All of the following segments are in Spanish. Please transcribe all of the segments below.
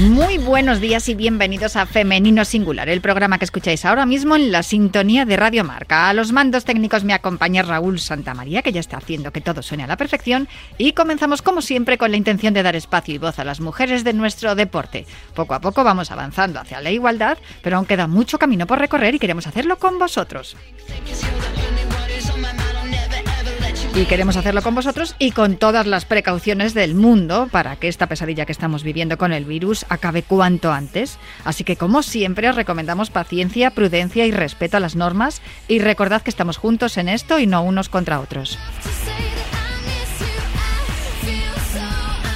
Muy buenos días y bienvenidos a Femenino Singular, el programa que escucháis ahora mismo en la sintonía de Radio Marca. A los mandos técnicos me acompaña Raúl Santamaría, que ya está haciendo que todo suene a la perfección, y comenzamos como siempre con la intención de dar espacio y voz a las mujeres de nuestro deporte. Poco a poco vamos avanzando hacia la igualdad, pero aún queda mucho camino por recorrer y queremos hacerlo con vosotros. Y queremos hacerlo con vosotros y con todas las precauciones del mundo para que esta pesadilla que estamos viviendo con el virus acabe cuanto antes. Así que como siempre os recomendamos paciencia, prudencia y respeto a las normas y recordad que estamos juntos en esto y no unos contra otros.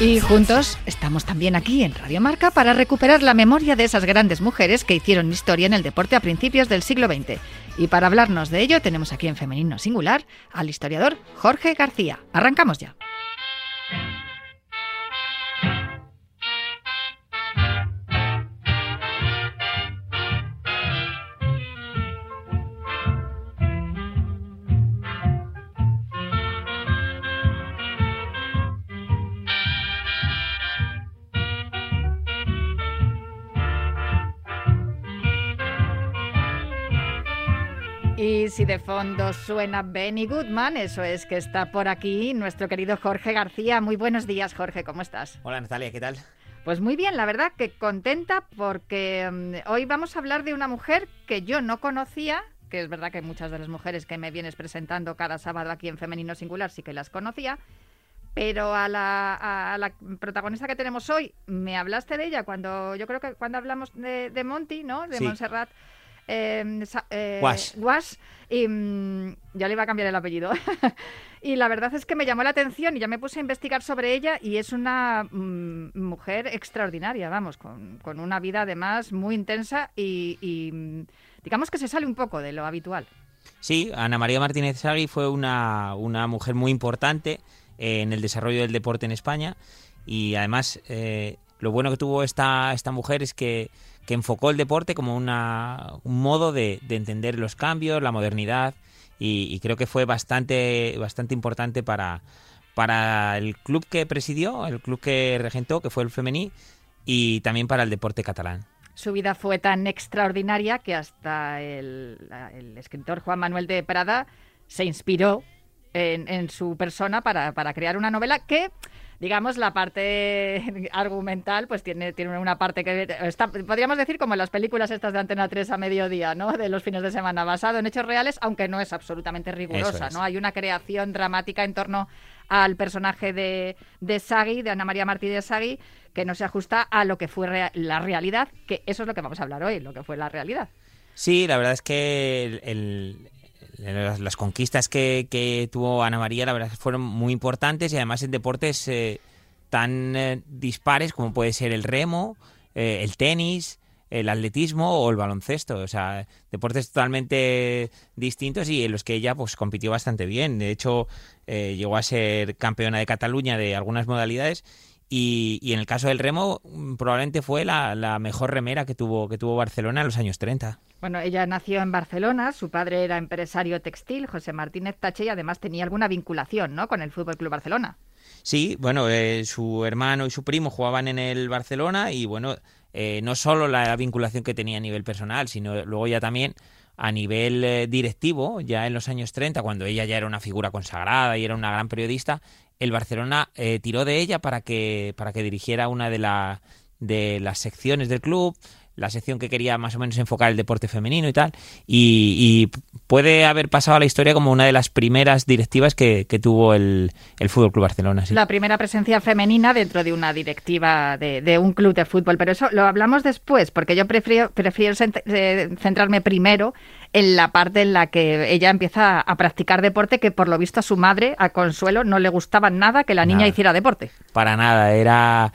Y juntos estamos también aquí en Radio Marca para recuperar la memoria de esas grandes mujeres que hicieron historia en el deporte a principios del siglo XX. Y para hablarnos de ello tenemos aquí en Femenino Singular al historiador Jorge García. Arrancamos ya. Y si de fondo suena Benny Goodman, eso es que está por aquí nuestro querido Jorge García. Muy buenos días, Jorge, ¿cómo estás? Hola Natalia, ¿qué tal? Pues muy bien, la verdad que contenta porque um, hoy vamos a hablar de una mujer que yo no conocía, que es verdad que muchas de las mujeres que me vienes presentando cada sábado aquí en Femenino Singular sí que las conocía, pero a la, a la, protagonista que tenemos hoy, me hablaste de ella cuando yo creo que cuando hablamos de, de Monty, ¿no? De Sí. Montserrat. Eh, sa- eh, Guas. Guas, y mm, ya le iba a cambiar el apellido. y la verdad es que me llamó la atención y ya me puse a investigar sobre ella y es una mm, mujer extraordinaria, vamos, con, con una vida además muy intensa y, y, mm, digamos que se sale un poco de lo habitual. Sí, Ana María Martínez Sagui fue una, una mujer muy importante eh, en el desarrollo del deporte en España y además eh, lo bueno que tuvo esta, esta mujer es que, que enfocó el deporte como una, un modo de, de entender los cambios, la modernidad y, y creo que fue bastante, bastante importante para, para el club que presidió, el club que regentó, que fue el femení, y también para el deporte catalán. Su vida fue tan extraordinaria que hasta el, el escritor Juan Manuel de Prada se inspiró en, en su persona para, para crear una novela que, digamos, la parte argumental, pues tiene, tiene una parte que está, podríamos decir como en las películas estas de Antena 3 a mediodía, ¿no? De los fines de semana, basado en hechos reales, aunque no es absolutamente rigurosa, es. ¿no? Hay una creación dramática en torno al personaje de, de Sagui, de Ana María Martí de Sagui, que no se ajusta a lo que fue rea- la realidad, que eso es lo que vamos a hablar hoy, lo que fue la realidad. Sí, la verdad es que el- el- las, conquistas que, que tuvo Ana María, la verdad fueron muy importantes y además en deportes eh, tan eh, dispares como puede ser el remo, eh, el tenis, el atletismo o el baloncesto. O sea, deportes totalmente distintos y en los que ella pues compitió bastante bien. De hecho, llegó a ser campeona de Cataluña de algunas modalidades y, y en el caso del remo mm, probablemente fue la, la mejor remera que tuvo, que tuvo Barcelona en los años 30. Bueno, ella nació en Barcelona, su padre era empresario textil, José Martínez Tache, y además tenía alguna vinculación ¿no? con el Fútbol Club Barcelona. Sí, bueno, eh, su hermano y su primo jugaban en el Barcelona y bueno, eh, no solo la vinculación que tenía a nivel personal, sino luego ya también a nivel eh, directivo, ya en los años 30, cuando ella ya era una figura consagrada y era una gran periodista, el Barcelona eh, tiró de ella para que, para que dirigiera una de, la, de las secciones del club, la sección que quería más o menos enfocar el deporte femenino y tal, y, y puede haber pasado a la historia como una de las primeras directivas que, que tuvo el, el Fútbol Club Barcelona. sí. La primera presencia femenina dentro de una directiva de, de un club de fútbol, pero eso lo hablamos después, porque yo prefiero, prefiero eh, centrarme primero en la parte en la que ella empieza a practicar deporte, que por lo visto a su madre, a Consuelo, no le gustaba nada que la niña Nada. hiciera deporte. Para nada, era...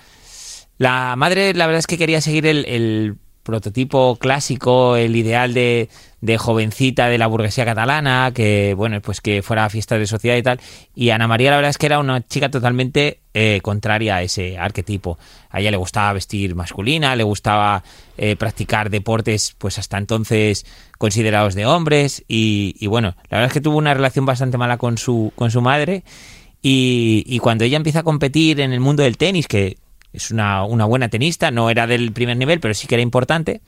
La madre, la verdad es que quería seguir el, el prototipo clásico, el ideal de, de jovencita de la burguesía catalana, que bueno, pues que fuera a fiestas de sociedad y tal. Y Ana María la verdad es que era una chica totalmente eh, contraria a ese arquetipo. A ella le gustaba vestir masculina, le gustaba eh, practicar deportes, pues hasta entonces considerados de hombres. Y, bueno, la verdad es que tuvo una relación bastante mala con su, con su madre. Y, y cuando ella empieza a competir en el mundo del tenis, que es una, una buena tenista, no era del primer nivel, pero sí que era importante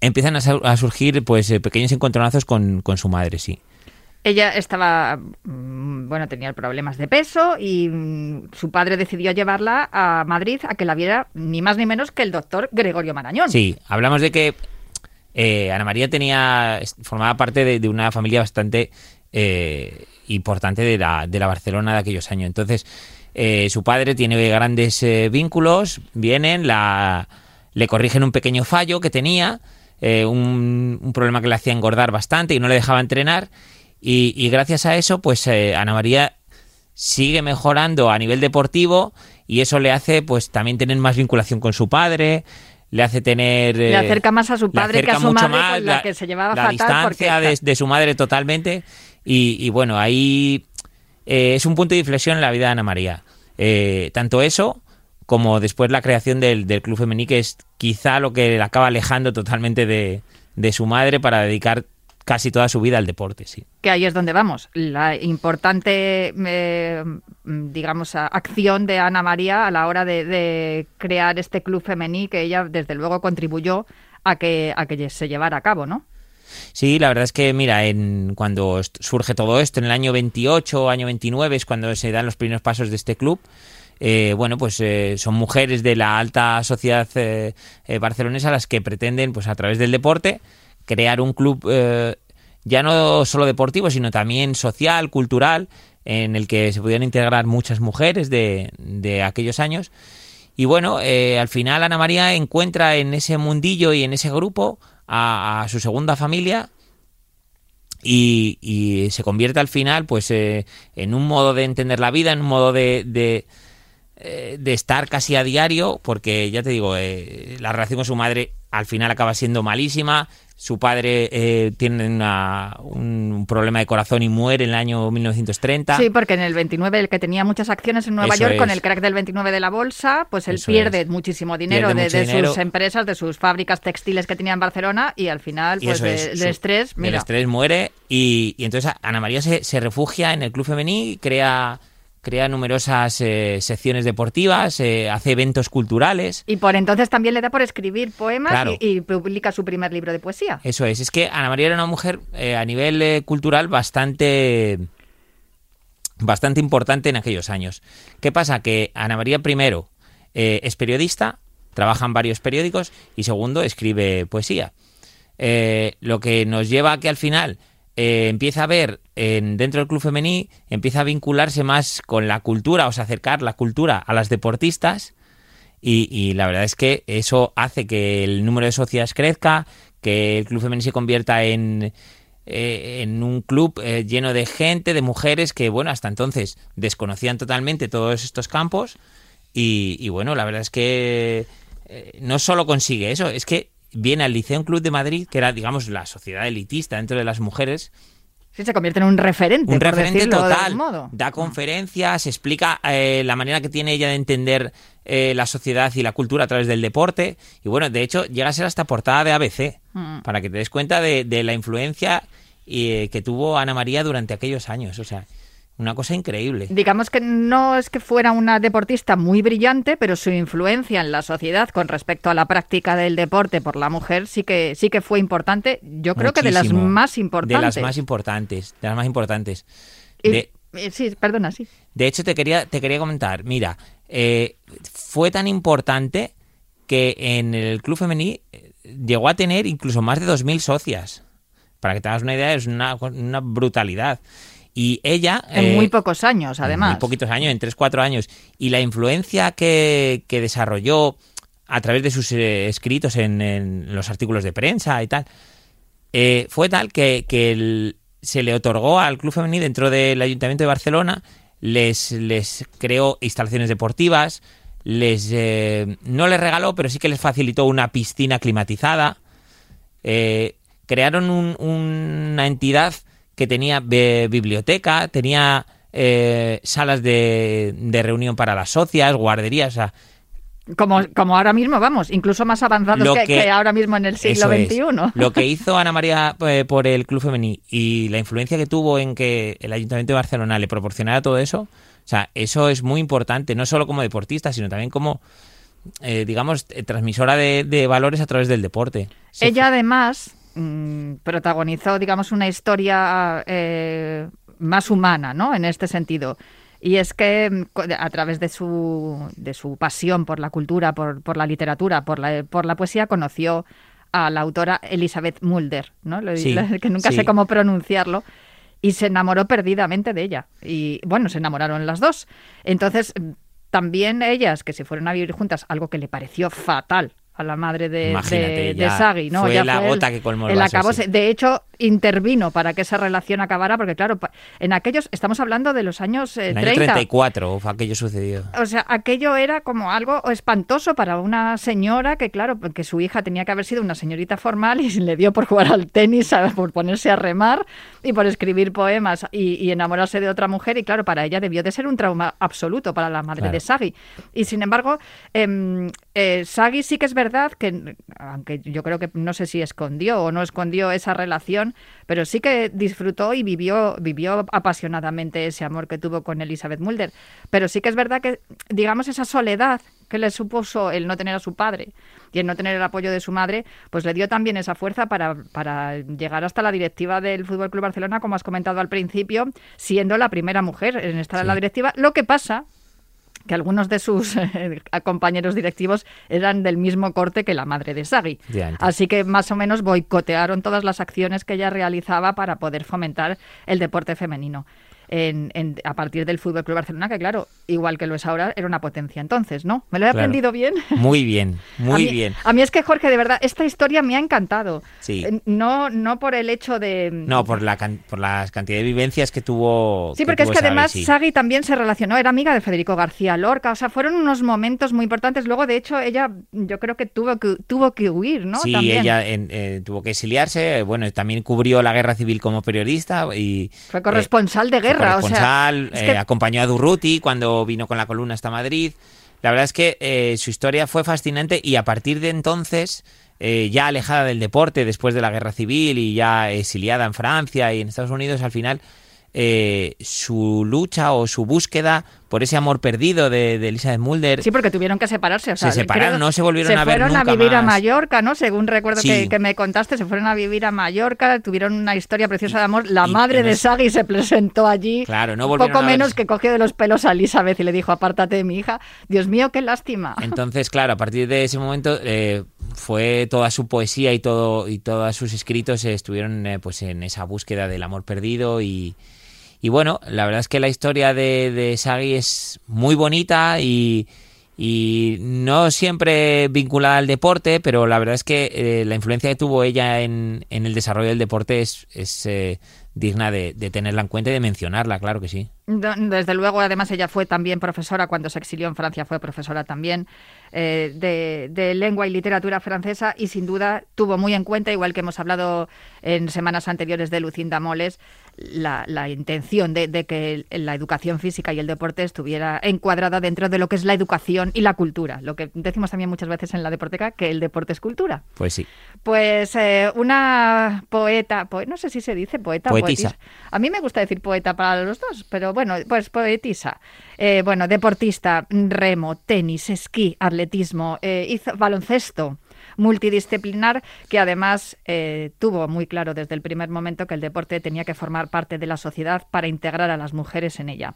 empiezan a, surgir pues eh, pequeños encontronazos con, con su madre, sí. Ella estaba, mm, bueno, tenía problemas de peso y mm, su padre decidió llevarla a Madrid a que la viera ni más ni menos que el doctor Gregorio Marañón. Sí, hablamos de que eh, Ana María tenía, formaba parte de, una familia bastante eh, importante de la, de la, Barcelona de aquellos años. Entonces, su padre tiene grandes vínculos, vienen, la, le corrigen un pequeño fallo que tenía eh, un, problema que le hacía engordar bastante y no le dejaba entrenar. Y, gracias a eso, pues eh, Ana María sigue mejorando a nivel deportivo y eso le hace pues también tener más vinculación con su padre, le hace tener... le acerca más a su padre que a su madre, la, que se llevaba la distancia de, su madre totalmente. Y, bueno, ahí eh, es un punto de inflexión en la vida de Ana María. tanto eso como después la creación del, del Club Femení, que es quizá lo que le acaba alejando totalmente de, de su madre para dedicar casi toda su vida al deporte, sí. Que ahí es donde vamos. La importante, eh, digamos, acción de Ana María a la hora de, de, crear este club femení, que ella desde luego contribuyó a que, a que se llevara a cabo, ¿no? Sí, la verdad es que, mira, en, cuando surge todo esto, en el año 28, año 29, es cuando se dan los primeros pasos de este club. Eh, bueno, pues eh, son mujeres de la alta sociedad eh, barcelonesa las que pretenden, pues a través del deporte, crear un club ya no solo deportivo, sino también social, cultural, en el que se pudieran integrar muchas mujeres de, de aquellos años. Y bueno, al final Ana María encuentra en ese mundillo y en ese grupo a, su segunda familia, y, se convierte al final pues en un modo de entender la vida, en un modo de, eh, de estar casi a diario, porque ya te digo, eh, la relación con su madre al final acaba siendo malísima. Su padre eh, tiene un problema de corazón y muere en el año 1930. Sí, porque en el 29, el que tenía muchas acciones en Nueva York, con el crack del 29 de la bolsa, pues él pierde muchísimo dinero de, sus empresas, de sus fábricas textiles que tenía en Barcelona y al final, pues del estrés. Mira. Estrés muere y, entonces Ana María se, se refugia en el club femení y crea crea numerosas eh, secciones deportivas, eh, hace eventos culturales. Y por entonces también le da por escribir poemas y, publica su primer libro de poesía. Eso es, es que Ana María era una mujer eh, a nivel cultural bastante bastante importante en aquellos años. ¿Qué pasa? Que Ana María primero es periodista, trabaja en varios periódicos y segundo escribe poesía. lo que nos lleva a que al final eh, empieza a ver en, dentro del club femení, empieza a vincularse más con la cultura, o sea, acercar la cultura a las deportistas. Y, la verdad es que eso hace que el número de socias crezca, que el club femení se convierta en, eh, en un club eh, lleno de gente, de mujeres que, bueno, hasta entonces desconocían totalmente todos estos campos. Y, y bueno, la verdad es que no solo consigue eso, es que viene al Liceo Club de Madrid, que era, digamos, la sociedad elitista dentro de las mujeres. Sí, se convierte en un referente. Un referente total. modo. Da conferencias, explica eh, la manera que tiene ella de entender eh, la sociedad y la cultura a través del deporte. Y bueno, de hecho, llega a ser hasta portada de ABC, mm. para que te des cuenta de, la influencia eh, que tuvo Ana María durante aquellos años. O sea, una cosa increíble. Digamos que no es que fuera una deportista muy brillante, pero su influencia en la sociedad con respecto a la práctica del deporte por la mujer sí que sí que fue importante. Yo creo que de las más importantes. De las más importantes, de las más importantes. Sí, perdona, sí. De hecho, te quería, te quería comentar, mira, eh, fue tan importante que en el club femení eh, llegó a tener incluso más de 2.000 socias. Para que te hagas una idea, es una, una brutalidad. Y ella... En muy eh, pocos años, además. En muy poquitos años, en 3-4 años. Y la influencia que, desarrolló a través de sus eh, escritos en, los artículos de prensa y tal, eh, fue tal que, se le otorgó al Club Femenino dentro del Ayuntamiento de Barcelona, les, les creó instalaciones deportivas, les eh, no les regaló, pero sí que les facilitó una piscina climatizada. Eh, crearon un- una entidad que tenía eh, biblioteca, tenía eh, salas de, de reunión para las socias, guarderías, o sea, Como, como ahora mismo, vamos, incluso más avanzados que, que- que ahora mismo en el siglo es. XXI. Lo que hizo Ana María eh, por el Club Femení y la influencia que tuvo en que el Ayuntamiento de Barcelona le proporcionara todo eso, o sea, eso es muy importante, no solo como deportista, sino también como, eh, digamos, eh, transmisora de, de valores a través del deporte. Ella además mm, protagonizó, digamos, una historia eh, más humana, ¿no? En este sentido. Y es que mm, a través de su, de su pasión por la cultura, por, por la literatura, por la, por la poesía, conoció a la autora Elizabeth Mulder, ¿no? Lo- Sí, que nunca sí. sé cómo pronunciarlo. Y se enamoró perdidamente de ella. Y bueno, se enamoraron las dos. Entonces, mm, también ellas, que se fueron a vivir juntas, algo que le pareció fatal a la madre de, de, de Sagi, ¿no? fue Ya la el- gota que colmó el el vaso, sí. De hecho, intervino para que esa relación acabara, porque claro, en aquellos, estamos hablando de los años eh, En el año 30. 34 fue aquello sucedió. O sea, aquello era como algo espantoso para una señora que, claro, que su hija tenía que haber sido una señorita formal y le dio por jugar al tenis, a- por ponerse a remar y por escribir poemas y, y enamorarse de otra mujer. Y claro, para ella debió de ser un trauma absoluto para la madre Claro. de Sagi. Y sin embargo, em, eh, Sagi sí que es verdad que, aunque yo creo que no sé si escondió o no escondió esa relación, pero sí que disfrutó y vivió, vivió apasionadamente ese amor que tuvo con Elizabeth Mulder. Pero sí que es verdad que, digamos, esa soledad que le supuso el no tener a su padre y el no tener el apoyo de su madre, pues le dio también esa fuerza para, para llegar hasta la directiva del Fútbol Club Barcelona, como has comentado al principio, siendo la primera mujer en estar en la directiva. Lo que pasa que algunos de sus eh, compañeros directivos eran del mismo corte que la madre de Sagi. Así que más o menos boicotearon todas las acciones que ella realizaba para poder fomentar el deporte femenino. En, en- a partir del Fútbol Club Barcelona, que claro, igual que lo es ahora, era una potencia entonces, ¿no? ¿Me lo he Claro. aprendido bien? Muy bien, a muy mí, bien. A mí es que, Jorge, de verdad, esta historia me ha encantado. Sí. Eh, No, no por el hecho de... No, por la can- por las cantidad de vivencias que tuvo. Sí, porque es tuvo que además sí. Sagi también se relacionó, era amiga de Federico García Lorca, o sea, fueron unos momentos muy importantes. Luego, de hecho, ella yo creo que tuvo que, tuvo que huir, ¿no? Sí, También. ella en- eh, tuvo que exiliarse. Bueno, también cubrió la guerra civil como periodista y Fue corresponsal de fue guerra, o sea, corresponsal, es eh, acompañó a Durruti cuando vino con la columna hasta Madrid. La verdad es que eh, su historia fue fascinante y a partir de entonces, eh, ya alejada del deporte después de la guerra civil y ya exiliada en Francia y en Estados Unidos, al final su lucha o su búsqueda por ese amor perdido de, de Elizabeth Mulder Sí, porque tuvieron que separarse. o Se sea, separaron, creo- no se volvieron se a ver fueron a vivir a. Mallorca, ¿no? Según recuerdo Sí. que, que me contaste, se fueron a vivir a Mallorca, tuvieron una historia preciosa de amor. La y madre de Sagi se presentó allí. Claro, no volvieron Poco menos que cogió de los pelos a Elizabeth y le dijo, apártate de mi hija. Dios mío, qué lástima. Entonces, claro, a partir de ese momento eh, fue toda su poesía y todo y todos sus escritos eh, estuvieron eh, pues en esa búsqueda del amor perdido y, y bueno, la verdad es que la historia de, de Sagi es muy bonita y, y no siempre vinculada al deporte, pero la verdad es que eh, la influencia que tuvo ella en, en el desarrollo del deporte es, eh, digna de, de tenerla en cuenta y de mencionarla, claro que sí. Desde luego, además, ella fue también profesora cuando se exilió en Francia, fue profesora también eh, de, de lengua y literatura francesa y sin duda tuvo muy en cuenta, igual que hemos hablado en semanas anteriores de Lucinda Moles, la, la intención de, de que la educación física y el deporte estuviera encuadrada dentro de lo que es la educación y la cultura. Lo que decimos también muchas veces en la deporteca, que el deporte es cultura. Pues sí. Pues eh, una poeta, poe- no sé si se dice poeta o A mí me gusta decir poeta para los dos, pero bueno, pues poetisa. Eh, bueno, deportista, remo, tenis, esquí, atletismo, eh, hizo baloncesto multidisciplinar que además eh, tuvo muy claro desde el primer momento que el deporte tenía que formar parte de la sociedad para integrar a las mujeres en ella.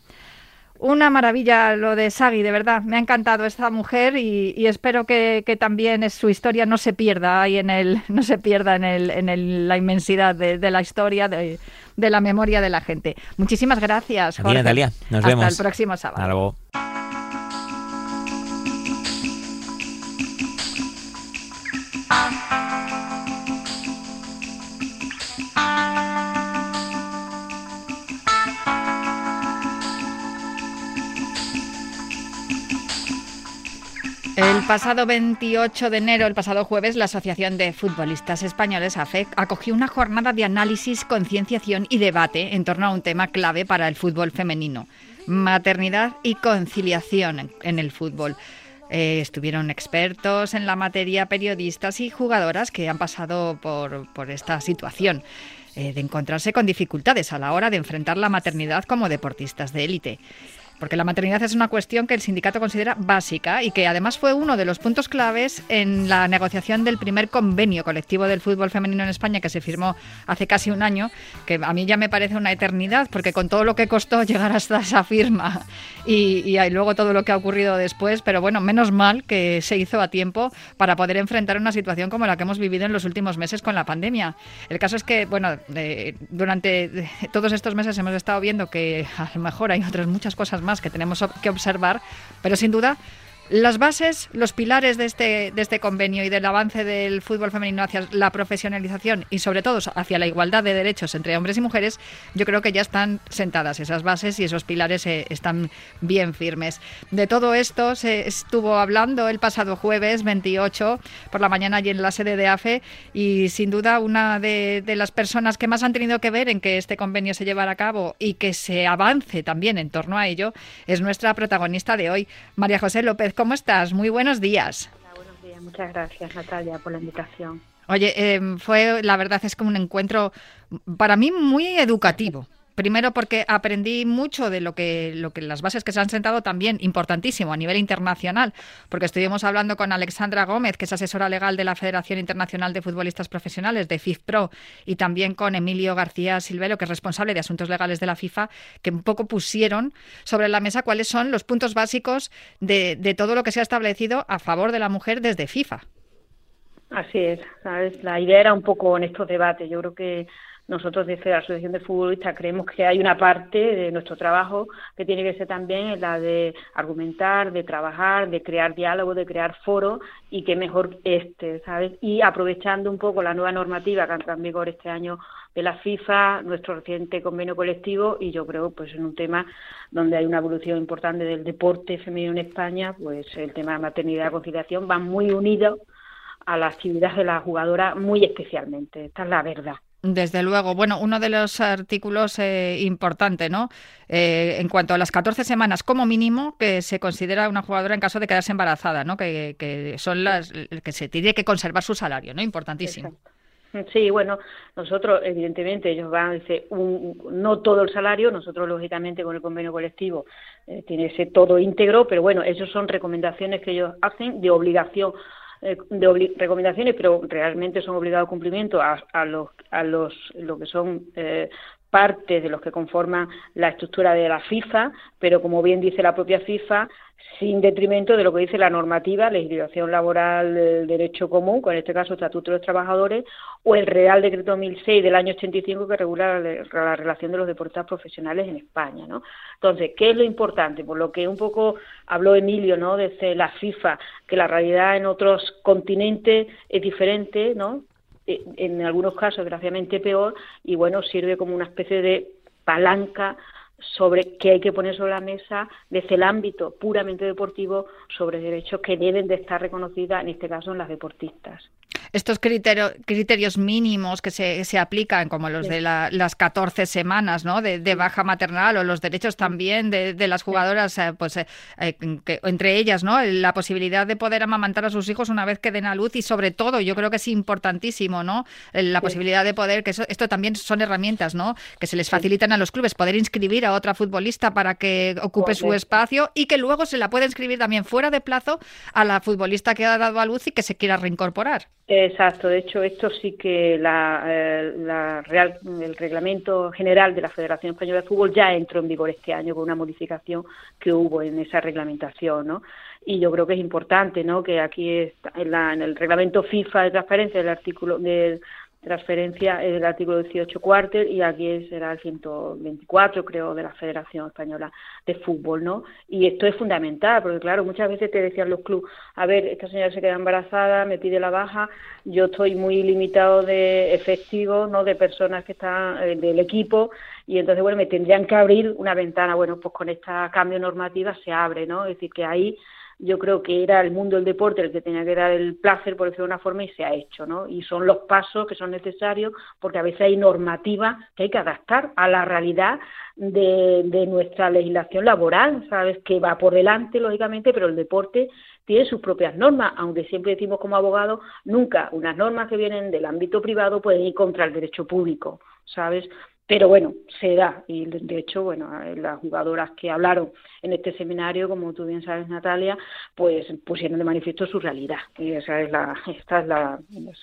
Una maravilla lo de Sagi, de verdad. Me ha encantado esta mujer y, y espero que, que también su historia no se pierda ahí en el, no se pierda en, el, en el- la inmensidad de, de la historia, de, de la memoria de la gente. Muchísimas gracias. Ti, Jorge. Natalia. Nos Hasta vemos. el próximo sábado. Pasado 28 de enero, el pasado jueves, la Asociación de Futbolistas Españoles, AFEC, acogió una jornada de análisis, concienciación y debate en torno a un tema clave para el fútbol femenino, maternidad y conciliación en el fútbol. Eh, estuvieron expertos en la materia, periodistas y jugadoras que han pasado por, por esta situación eh, de encontrarse con dificultades a la hora de enfrentar la maternidad como deportistas de élite porque la maternidad es una cuestión que el sindicato considera básica y que además fue uno de los puntos claves en la negociación del primer convenio colectivo del fútbol femenino en España que se firmó hace casi un año, que a mí ya me parece una eternidad, porque con todo lo que costó llegar hasta esa firma y, luego todo lo que ha ocurrido después, pero bueno, menos mal que se hizo a tiempo para poder enfrentar una situación como la que hemos vivido en los últimos meses con la pandemia. El caso es que, bueno, durante todos estos meses hemos estado viendo que a lo mejor hay otras muchas cosas que tenemos que observar, pero sin duda las bases, los pilares de este, de este convenio y del avance del fútbol femenino hacia la profesionalización y sobre todo hacia la igualdad de derechos entre hombres y mujeres, yo creo que ya están sentadas esas bases y esos pilares eh, están bien firmes. De todo esto se estuvo hablando el pasado jueves 28 por la mañana allí en la sede de AFE y sin duda una de, de las personas que más han tenido que ver en que este convenio se llevara a cabo y que se avance también en torno a ello es nuestra protagonista de hoy, María José López ¿cómo estás? Muy buenos días. Hola, buenos días. Muchas gracias, Natalia, por la invitación. Oye, em, fue, la verdad es que un encuentro para mí muy educativo. Primero porque aprendí mucho de lo que, lo que las bases que se han sentado también, importantísimo a nivel internacional, porque estuvimos hablando con Alexandra Gómez, que es asesora legal de la Federación Internacional de Futbolistas Profesionales, de FIFPRO, y también con Emilio García Silvero, que es responsable de asuntos legales de la FIFA, que un poco pusieron sobre la mesa cuáles son los puntos básicos de, de todo lo que se ha establecido a favor de la mujer desde FIFA. Así es, ¿sabes? La idea era un poco en estos debates. Yo creo que nosotros desde la Asociación de Futbolistas creemos que hay una parte de nuestro trabajo que tiene que ser también la de argumentar, de trabajar, de crear diálogo, de crear foros y que mejor este, ¿sabes? Y aprovechando un poco la nueva normativa que entra en vigor este año de la FIFA, nuestro reciente convenio colectivo y yo creo pues en un tema donde hay una evolución importante del deporte femenino en España, pues el tema de maternidad y conciliación va muy unido a la actividad de la jugadora muy especialmente, esta es la verdad. Desde luego. Bueno, uno de los artículos eh, importante, ¿no? Eh, en cuanto a las 14 semanas como mínimo que se considera una jugadora en caso de quedarse embarazada, ¿no? Que, son las que se tiene que conservar su salario, ¿no? Importantísimo. Sí, bueno, nosotros, evidentemente, ellos van a decir un, no todo el salario, nosotros, lógicamente, con el convenio colectivo eh, tiene ese todo íntegro, pero bueno, esas son recomendaciones que ellos hacen de obligación de recomendaciones, pero realmente son obligados cumplimiento a, a los, a los, lo que son eh, partes de los que conforman la estructura de la FIFA, pero como bien dice la propia FIFA, sin detrimento de lo que dice la normativa, legislación laboral del derecho común, con este caso Estatuto de los Trabajadores, o el Real Decreto 1006 del año 85 que regula la, relación de los deportistas profesionales en España, ¿no? Entonces, ¿qué es lo importante? Por lo que un poco habló Emilio, ¿no? Desde la FIFA, que la realidad en otros continentes es diferente, ¿no? Eh, en algunos casos, desgraciadamente, peor, y bueno, sirve como una especie de palanca sobre que hay que poner sobre la mesa desde el ámbito puramente deportivo sobre derechos que deben de estar reconocidas, en este caso, en las deportistas estos criterios mínimos que se, se, aplican, como los de las 14 semanas ¿no? de, baja maternal o los derechos también de, de las jugadoras, eh, pues eh, eh, entre ellas ¿no? la posibilidad de poder amamantar a sus hijos una vez que den a luz y sobre todo yo creo que es importantísimo ¿no? la posibilidad de poder, que esto también son herramientas ¿no? que se les facilitan a los clubes, poder inscribir a otra futbolista para que ocupe su espacio y que luego se la pueda inscribir también fuera de plazo a la futbolista que ha dado a luz y que se quiera reincorporar. Exacto, de hecho esto sí que eh, la Real, el reglamento general de la Federación Española de Fútbol ya entró en vigor este año con una modificación que hubo en esa reglamentación, ¿no? Y yo creo que es importante, ¿no? Que aquí está en, la, en el reglamento FIFA de transparencia del artículo del transferencia es el artículo 18 cuarter y aquí será el 124 creo de la Federación Española de Fútbol, ¿no? Y esto es fundamental porque claro, muchas veces te decían los clubes, a ver, esta señora se queda embarazada, me pide la baja, yo estoy muy limitado de efectivos, ¿no? De personas que están eh, del equipo y entonces bueno, me tendrían que abrir una ventana, bueno, pues con esta cambio normativa se abre, ¿no? Es decir, que ahí yo creo que era el mundo del deporte el que tenía que dar el placer, por decirlo de una forma, y se ha hecho, ¿no? Y son los pasos que son necesarios porque a veces hay normativa que hay que adaptar a la realidad de, de nuestra legislación laboral, ¿sabes? Que va por delante, lógicamente, pero el deporte tiene sus propias normas, aunque siempre decimos como abogados, nunca unas normas que vienen del ámbito privado pueden ir contra el derecho público, ¿sabes? Pero bueno, se da y de hecho, bueno, las jugadoras que hablaron en este seminario, como tú bien sabes, Natalia, pues pusieron de manifiesto su realidad y esa es la, esta es la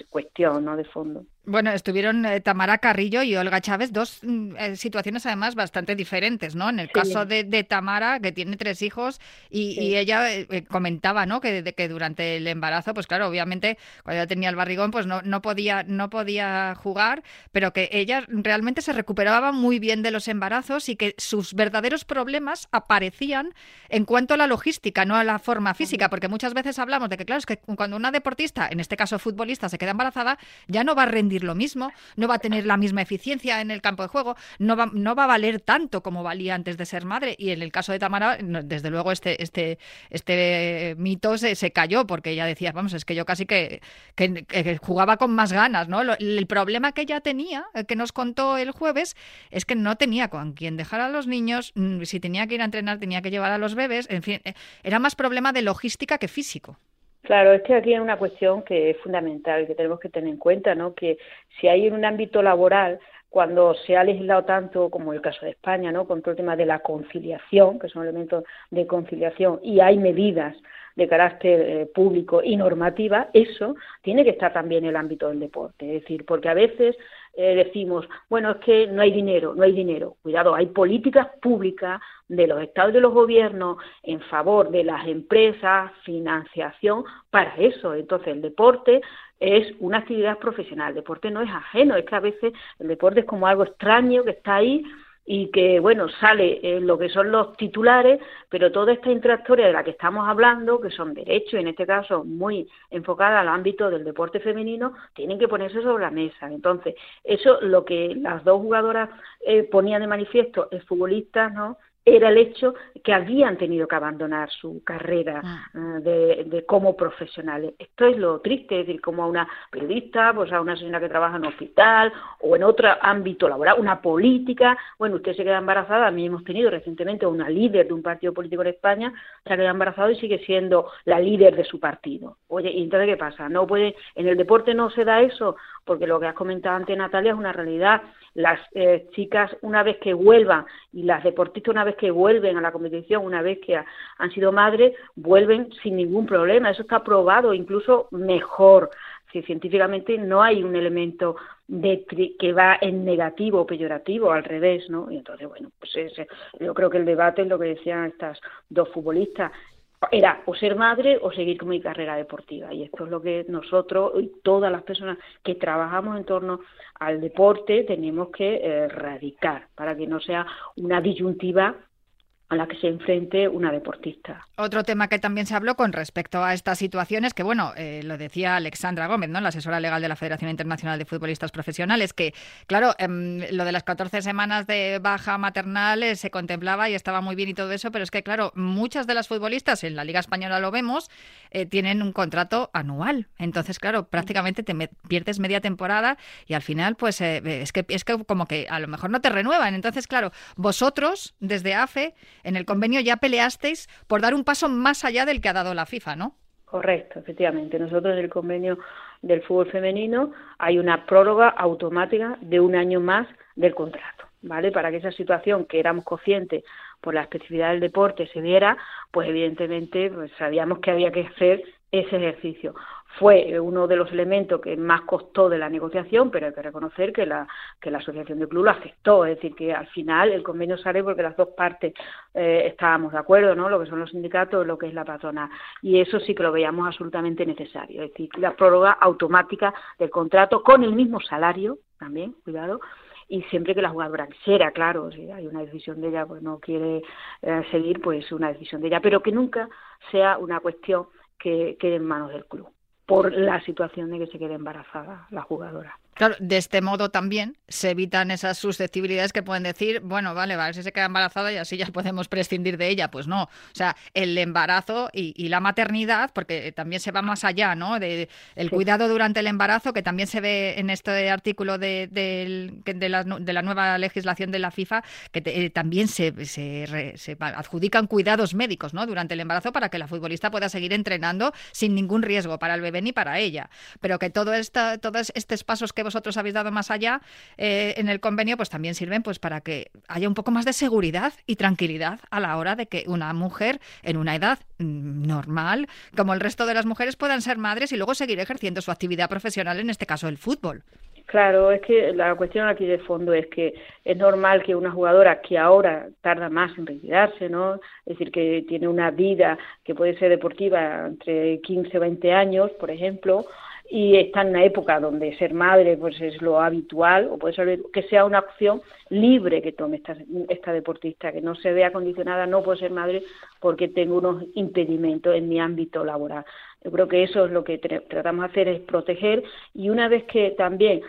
cuestión, ¿no? De fondo. Bueno, estuvieron eh, Tamara Carrillo y Olga Chávez, dos mm, eh, situaciones además bastante diferentes, ¿no? En el caso de, Tamara, que tiene tres hijos, y, ella eh, comentaba, ¿no? Que, que durante el embarazo, pues claro, obviamente cuando ella tenía el barrigón, pues no, no, podía, no podía jugar, pero que ella realmente se recuperaba muy bien de los embarazos y que sus verdaderos problemas aparecían en cuanto a la logística, no a la forma física, porque muchas veces hablamos de que, claro, es que cuando una deportista, en este caso futbolista, se queda embarazada, ya no va a rendir lo mismo, no va a tener la misma eficiencia en el campo de juego, no va, no va a valer tanto como valía antes de ser madre. Y en el caso de Tamara, desde luego este, este, este mito se, se cayó porque ella decía, vamos, es que yo casi que, que, jugaba con más ganas, ¿no? el problema que ella tenía, que nos contó el jueves, es que no tenía con quién dejar a los niños, mm, si tenía que ir a entrenar tenía que llevar a los bebés, en fin, eh, era más problema de logística que físico. Claro, es que aquí hay una cuestión que es fundamental, que tenemos que tener en cuenta, ¿no? Que si hay en un ámbito laboral, cuando se ha legislado tanto, como el caso de España, ¿no? Con todo el tema de la conciliación, que son elementos de conciliación, y hay medidas de carácter eh, público y normativa, eso tiene que estar también en el ámbito del deporte. Es decir, porque a veces eh, decimos, bueno, es que no hay dinero, no hay dinero. Cuidado, hay políticas públicas de los estados y de los gobiernos en favor de las empresas, financiación para eso. Entonces, el deporte es una actividad profesional, el deporte no es ajeno, es que a veces el deporte es como algo extraño que está ahí y que, bueno, sale lo que son los titulares, pero toda esta intractoria de la que estamos hablando, que son derechos, en este caso muy enfocada al ámbito del deporte femenino, tienen que ponerse sobre la mesa. Entonces, eso lo que las dos jugadoras eh, ponían de manifiesto, el futbolista, ¿no? Era el hecho que habían tenido que abandonar su carrera ah. eh, de, como profesionales. Esto es lo triste, es decir, como a una periodista, pues a una señora que trabaja en un hospital o en otro ámbito laboral, una política, bueno, usted se queda embarazada, a mí hemos tenido recientemente una líder de un partido político en España, se ha quedado embarazada y sigue siendo la líder de su partido. Oye, ¿y entonces qué pasa? No puede, en el deporte no se da eso, porque lo que has comentado antes, Natalia, es una realidad las eh, chicas una vez que vuelvan y las deportistas una vez que vuelven a la competición, una vez que han sido madres, vuelven sin ningún problema. Eso está probado, incluso mejor. Si científicamente no hay un elemento de que va en negativo o peyorativo, al revés, ¿no? Y entonces, bueno, pues yo creo que el debate es lo que decían estas dos futbolistas era o ser madre o seguir con mi carrera deportiva. Y esto es lo que nosotros y todas las personas que trabajamos en torno al deporte tenemos que erradicar para que no sea una disyuntiva a la que se enfrente una deportista. Otro tema que también se habló con respecto a estas situaciones, que bueno, eh, lo decía Alexandra Gómez, ¿no? la asesora legal de la Federación Internacional de Futbolistas Profesionales, que claro, em, lo de las 14 semanas de baja maternal eh, se contemplaba y estaba muy bien y todo eso, pero es que claro, muchas de las futbolistas en la Liga Española lo vemos, eh, tienen un contrato anual. Entonces, claro, prácticamente te pierdes media temporada y al final, pues es, que, es que como que a lo mejor no te renuevan. Entonces, claro, vosotros desde AFE en el convenio ya peleasteis por dar un paso más allá del que ha dado la FIFA, ¿no? Correcto, efectivamente. Nosotros en el convenio del fútbol femenino hay una prórroga automática de un año más del contrato, ¿vale? Para que esa situación que éramos conscientes por la especificidad del deporte se diera, pues evidentemente pues, sabíamos que había que hacer ese ejercicio fue uno de los elementos que más costó de la negociación, pero hay que reconocer que la, que la Asociación de Club lo aceptó, es decir, que al final el convenio sale porque las dos partes eh, estábamos de acuerdo, ¿no? Lo que son los sindicatos lo que es la patronal. Y eso sí que lo veíamos absolutamente necesario, es decir, la prórroga automática del contrato con el mismo salario, también, cuidado, y siempre que la jugadora quisiera, claro, si hay una decisión de ella, pues no quiere eh, seguir, pues una decisión de ella, pero que nunca sea una cuestión que quede en manos del club por la situación de que se quede embarazada la jugadora. Claro, de este modo también se evitan esas susceptibilidades que pueden decir, bueno, vale, a ver si se queda embarazada y así ya podemos prescindir de ella. Pues no, o sea, el embarazo y, la maternidad, porque también se va más allá, ¿no? De, el cuidado durante el embarazo, que también se ve en este artículo de, de, la, de la, nueva legislación de la FIFA, que eh, también se, se, se, adjudican cuidados médicos, ¿no? Durante el embarazo para que la futbolista pueda seguir entrenando sin ningún riesgo para el bebé ni para ella. Pero que todo esta, todos estos pasos que vosotros habéis dado más allá eh, en el convenio, pues también sirven pues para que haya un poco más de seguridad y tranquilidad a la hora de que una mujer en una edad mm, normal, como el resto de las mujeres, puedan ser madres y luego seguir ejerciendo su actividad profesional, en este caso el fútbol. Claro, es que la cuestión aquí de fondo es que es normal que una jugadora que ahora tarda más en retirarse, ¿no? Es decir, que tiene una vida que puede ser deportiva entre 15 o 20 años, por ejemplo, y está en una época donde ser madre pues es lo habitual o puede ser que sea una opción libre que tome esta, esta deportista que no se vea condicionada no puedo ser madre porque tengo unos impedimentos en mi ámbito laboral yo creo que eso es lo que tratamos de hacer, es proteger y una vez que también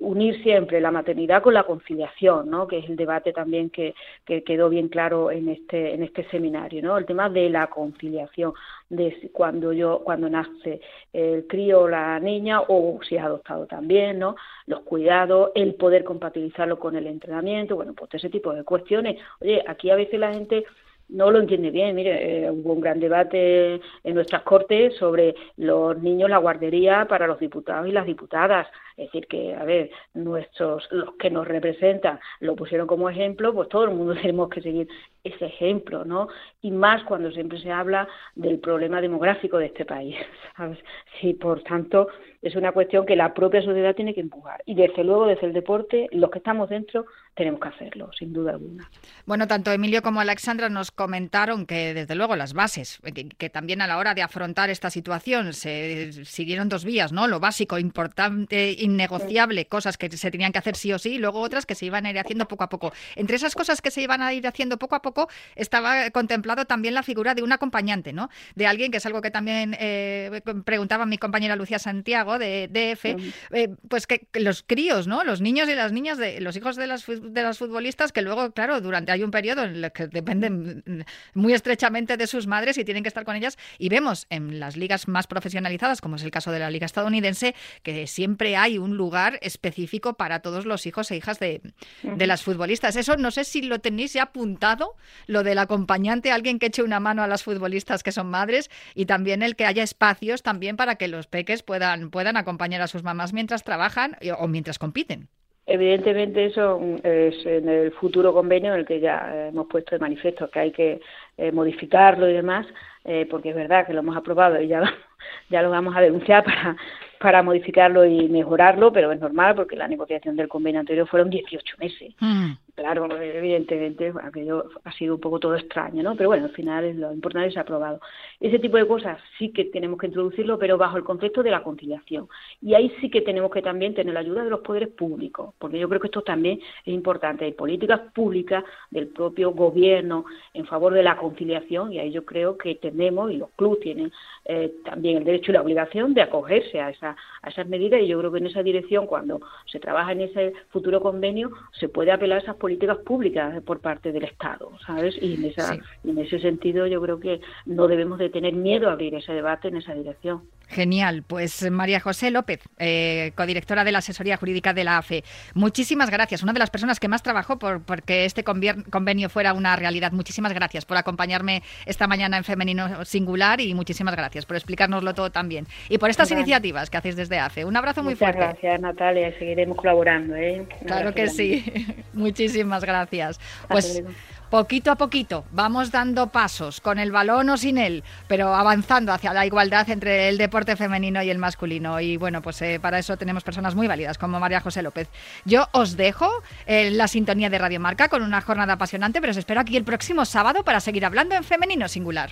unir siempre la maternidad con la conciliación, ¿no? que es el debate también que, que quedó bien claro en este, en este seminario, ¿no? el tema de la conciliación, de cuando yo cuando nace el crío o la niña o si ha adoptado también, ¿no? los cuidados, el poder compatibilizarlo con el entrenamiento, bueno, pues ese tipo de cuestiones. Oye, aquí a veces la gente no lo entiende bien. Mire, eh, hubo un gran debate en nuestras cortes sobre los niños, la guardería para los diputados y las diputadas. Es decir, que, a ver, nuestros, los que nos representan lo pusieron como ejemplo, pues todo el mundo tenemos que seguir ese ejemplo, ¿no? Y más cuando siempre se habla del problema demográfico de este país, ¿sabes? Sí, por tanto, es una cuestión que la propia sociedad tiene que empujar. Y desde luego, desde el deporte, los que estamos dentro tenemos que hacerlo, sin duda alguna. Bueno, tanto Emilio como Alexandra nos comentaron que, desde luego, las bases, que, también a la hora de afrontar esta situación se siguieron dos vías, ¿no? Lo básico, importante, innegociable, cosas que se tenían que hacer sí o sí, y luego otras que se iban a ir haciendo poco a poco. Entre esas cosas que se iban a ir haciendo poco a poco, estaba contemplado también la figura de un acompañante, ¿no? De alguien, que es algo que también eh, preguntaba mi compañera Lucía Santiago, de DF, eh, pues que, los críos, ¿no? Los niños y las niñas, de los hijos de las de los futbolistas que luego, claro, durante hay un periodo en el que dependen muy estrechamente de sus madres y tienen que estar con ellas. Y vemos en las ligas más profesionalizadas, como es el caso de la liga estadounidense, que siempre hay un lugar específico para todos los hijos e hijas de, de las futbolistas. Eso no sé si lo tenéis ya apuntado, lo del acompañante, alguien que eche una mano a las futbolistas que son madres y también el que haya espacios también para que los peques puedan, puedan acompañar a sus mamás mientras trabajan o mientras compiten. Evidentemente eso es en el futuro convenio en el que ya hemos puesto de manifiesto que hay que eh, modificarlo y demás, eh, porque es verdad que lo hemos aprobado y ya, ya lo vamos a denunciar para, para modificarlo y mejorarlo, pero es normal porque la negociación del convenio anterior fueron 18 meses. Mm. Claro, evidentemente aquello ha sido un poco todo extraño, ¿no? Pero bueno, al final lo importante es aprobado. Ese tipo de cosas sí que tenemos que introducirlo, pero bajo el concepto de la conciliación. Y ahí sí que tenemos que también tener la ayuda de los poderes públicos, porque yo creo que esto también es importante. Hay políticas públicas del propio gobierno en favor de la conciliación y ahí yo creo que tenemos, y los clubes tienen eh, también el derecho y la obligación de acogerse a, esa, a esas medidas y yo creo que en esa dirección, cuando se trabaja en ese futuro convenio, se puede apelar a esas políticas públicas por parte del Estado, ¿sabes? Y en, esa, en ese sentido yo creo que no debemos de tener miedo a abrir ese debate en esa dirección. Genial. Pues María José López, eh, codirectora de la asesoría jurídica de la AFE, muchísimas gracias. Una de las personas que más trabajó por que este convenio fuera una realidad. Muchísimas gracias por acompañarme esta mañana en Femenino Singular y muchísimas gracias por explicárnoslo todo también. Y por estas iniciativas que hacéis desde AFE. Un abrazo muy fuerte. Muchas gracias, Natalia. Seguiremos colaborando. ¿eh? Claro que sí. muchísimas gracias. Pues poquito a poquito vamos dando pasos, con el balón o sin él, pero avanzando hacia la igualdad entre el deporte femenino y el masculino. Y bueno, pues eh, para eso tenemos personas muy válidas como María José López. Yo os dejo en la sintonía de Radio Marca con una jornada apasionante, pero os espero aquí el próximo sábado para seguir hablando en femenino singular.